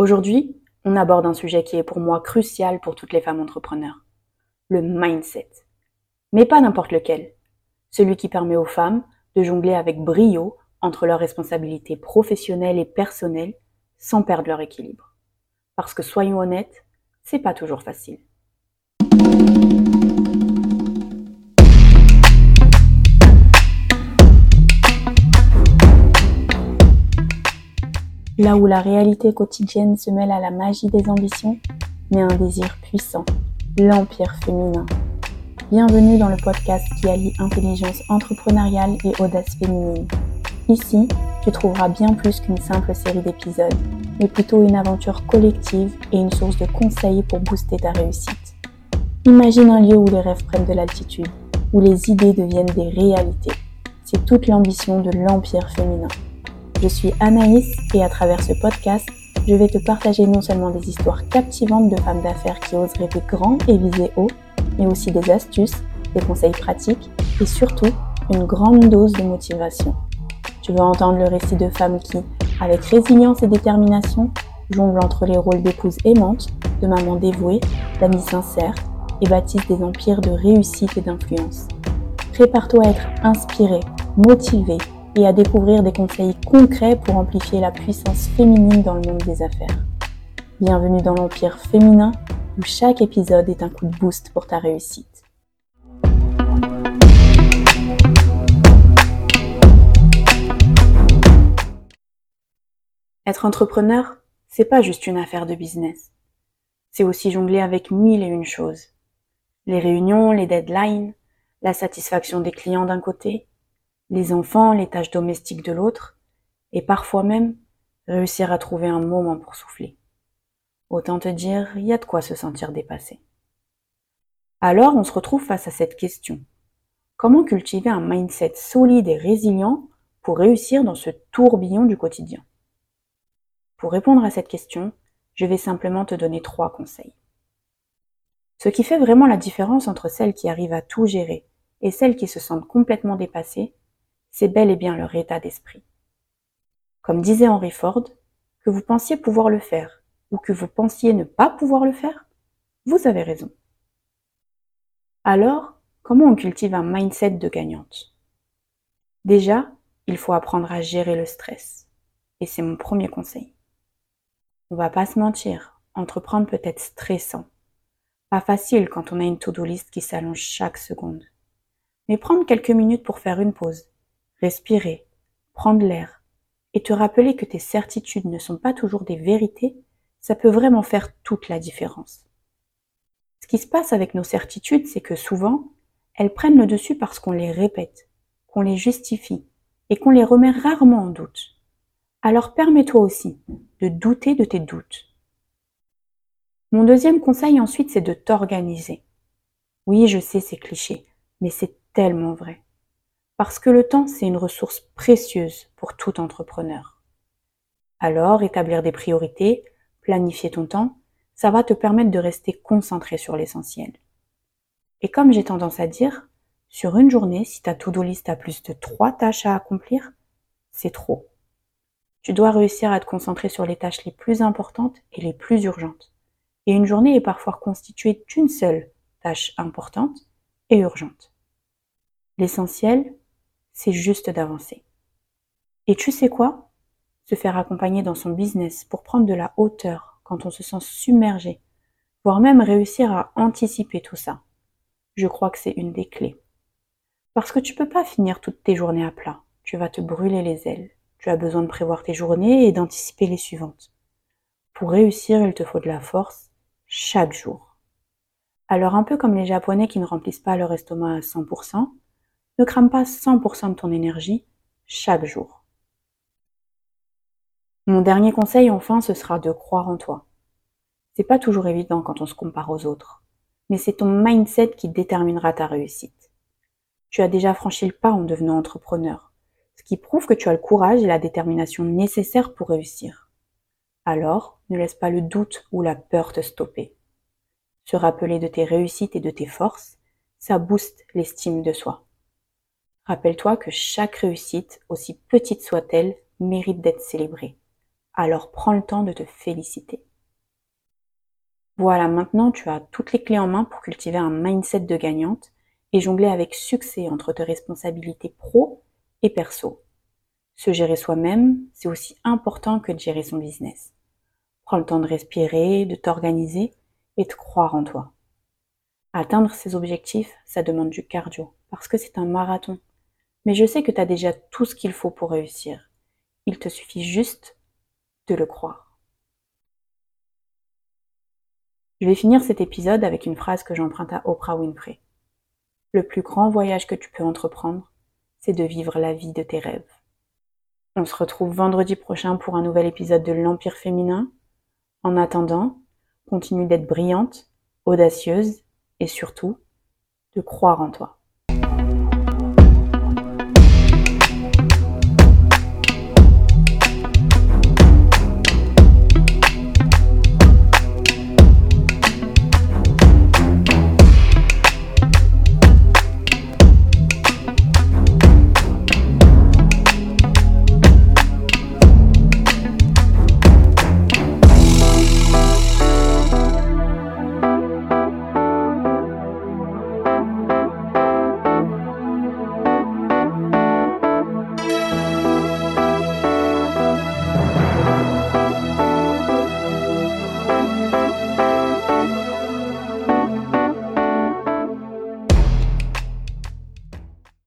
Aujourd'hui, on aborde un sujet qui est pour moi crucial pour toutes les femmes entrepreneurs. Le mindset. Mais pas n'importe lequel. Celui qui permet aux femmes de jongler avec brio entre leurs responsabilités professionnelles et personnelles sans perdre leur équilibre. Parce que soyons honnêtes, c'est pas toujours facile. Là où la réalité quotidienne se mêle à la magie des ambitions, mais un désir puissant, l'empire féminin. Bienvenue dans le podcast qui allie intelligence entrepreneuriale et audace féminine. Ici, tu trouveras bien plus qu'une simple série d'épisodes, mais plutôt une aventure collective et une source de conseils pour booster ta réussite. Imagine un lieu où les rêves prennent de l'altitude, où les idées deviennent des réalités. C'est toute l'ambition de l'empire féminin. Je suis Anaïs et à travers ce podcast, je vais te partager non seulement des histoires captivantes de femmes d'affaires qui osent rêver grand et viser haut, mais aussi des astuces, des conseils pratiques et surtout une grande dose de motivation. Tu veux entendre le récit de femmes qui, avec résilience et détermination, jonglent entre les rôles d'épouse aimante, de maman dévouée, d'amie sincère et bâtissent des empires de réussite et d'influence. Prépare-toi à être inspiré, motivé et à découvrir des conseils concrets pour amplifier la puissance féminine dans le monde des affaires. Bienvenue dans l'Empire féminin où chaque épisode est un coup de boost pour ta réussite. Être entrepreneur, c'est pas juste une affaire de business. C'est aussi jongler avec mille et une choses. Les réunions, les deadlines, la satisfaction des clients d'un côté, les enfants, les tâches domestiques de l'autre, et parfois même réussir à trouver un moment pour souffler. Autant te dire, il y a de quoi se sentir dépassé. Alors on se retrouve face à cette question. Comment cultiver un mindset solide et résilient pour réussir dans ce tourbillon du quotidien? Pour répondre à cette question, je vais simplement te donner trois conseils. Ce qui fait vraiment la différence entre celles qui arrivent à tout gérer et celles qui se sentent complètement dépassées, c'est bel et bien leur état d'esprit. Comme disait Henry Ford, que vous pensiez pouvoir le faire ou que vous pensiez ne pas pouvoir le faire, vous avez raison. Alors, comment on cultive un mindset de gagnante? Déjà, il faut apprendre à gérer le stress. Et c'est mon premier conseil. On va pas se mentir, entreprendre peut être stressant. Pas facile quand on a une to-do list qui s'allonge chaque seconde. Mais prendre quelques minutes pour faire une pause, respirer, prendre l'air et te rappeler que tes certitudes ne sont pas toujours des vérités, ça peut vraiment faire toute la différence. Ce qui se passe avec nos certitudes, c'est que souvent, elles prennent le dessus parce qu'on les répète, qu'on les justifie et qu'on les remet rarement en doute. Alors permets-toi aussi de douter de tes doutes. Mon deuxième conseil ensuite, c'est de t'organiser. Oui, je sais, c'est cliché, mais c'est tellement vrai. Parce que le temps, c'est une ressource précieuse pour tout entrepreneur. Alors, établir des priorités, planifier ton temps, ça va te permettre de rester concentré sur l'essentiel. Et comme j'ai tendance à dire, sur une journée, si ta to-do list a plus de trois tâches à accomplir, c'est trop. Tu dois réussir à te concentrer sur les tâches les plus importantes et les plus urgentes. Et une journée est parfois constituée d'une seule tâche importante et urgente. L'essentiel, c'est juste d'avancer. Et tu sais quoi? Se faire accompagner dans son business pour prendre de la hauteur quand on se sent submergé, voire même réussir à anticiper tout ça. Je crois que c'est une des clés. Parce que tu peux pas finir toutes tes journées à plat. Tu vas te brûler les ailes. Tu as besoin de prévoir tes journées et d'anticiper les suivantes. Pour réussir, il te faut de la force chaque jour. Alors un peu comme les Japonais qui ne remplissent pas leur estomac à 100%, ne crame pas 100% de ton énergie chaque jour. Mon dernier conseil, enfin, ce sera de croire en toi. C'est pas toujours évident quand on se compare aux autres, mais c'est ton mindset qui déterminera ta réussite. Tu as déjà franchi le pas en devenant entrepreneur, ce qui prouve que tu as le courage et la détermination nécessaires pour réussir. Alors, ne laisse pas le doute ou la peur te stopper. Se rappeler de tes réussites et de tes forces, ça booste l'estime de soi. Rappelle-toi que chaque réussite, aussi petite soit-elle, mérite d'être célébrée. alors prends le temps de te féliciter. Voilà, maintenant tu as toutes les clés en main pour cultiver un mindset de gagnante et jongler avec succès entre tes responsabilités pro et perso. Se gérer soi-même, c'est aussi important que de gérer son business. Prends le temps de respirer, de t'organiser et de croire en toi. Atteindre ces objectifs, ça demande du cardio, parce que c'est un marathon. Mais je sais que tu as déjà tout ce qu'il faut pour réussir. Il te suffit juste de le croire. Je vais finir cet épisode avec une phrase que j'emprunte à Oprah Winfrey. Le plus grand voyage que tu peux entreprendre, c'est de vivre la vie de tes rêves. On se retrouve vendredi prochain pour un nouvel épisode de l'Empire féminin. En attendant, continue d'être brillante, audacieuse et surtout de croire en toi.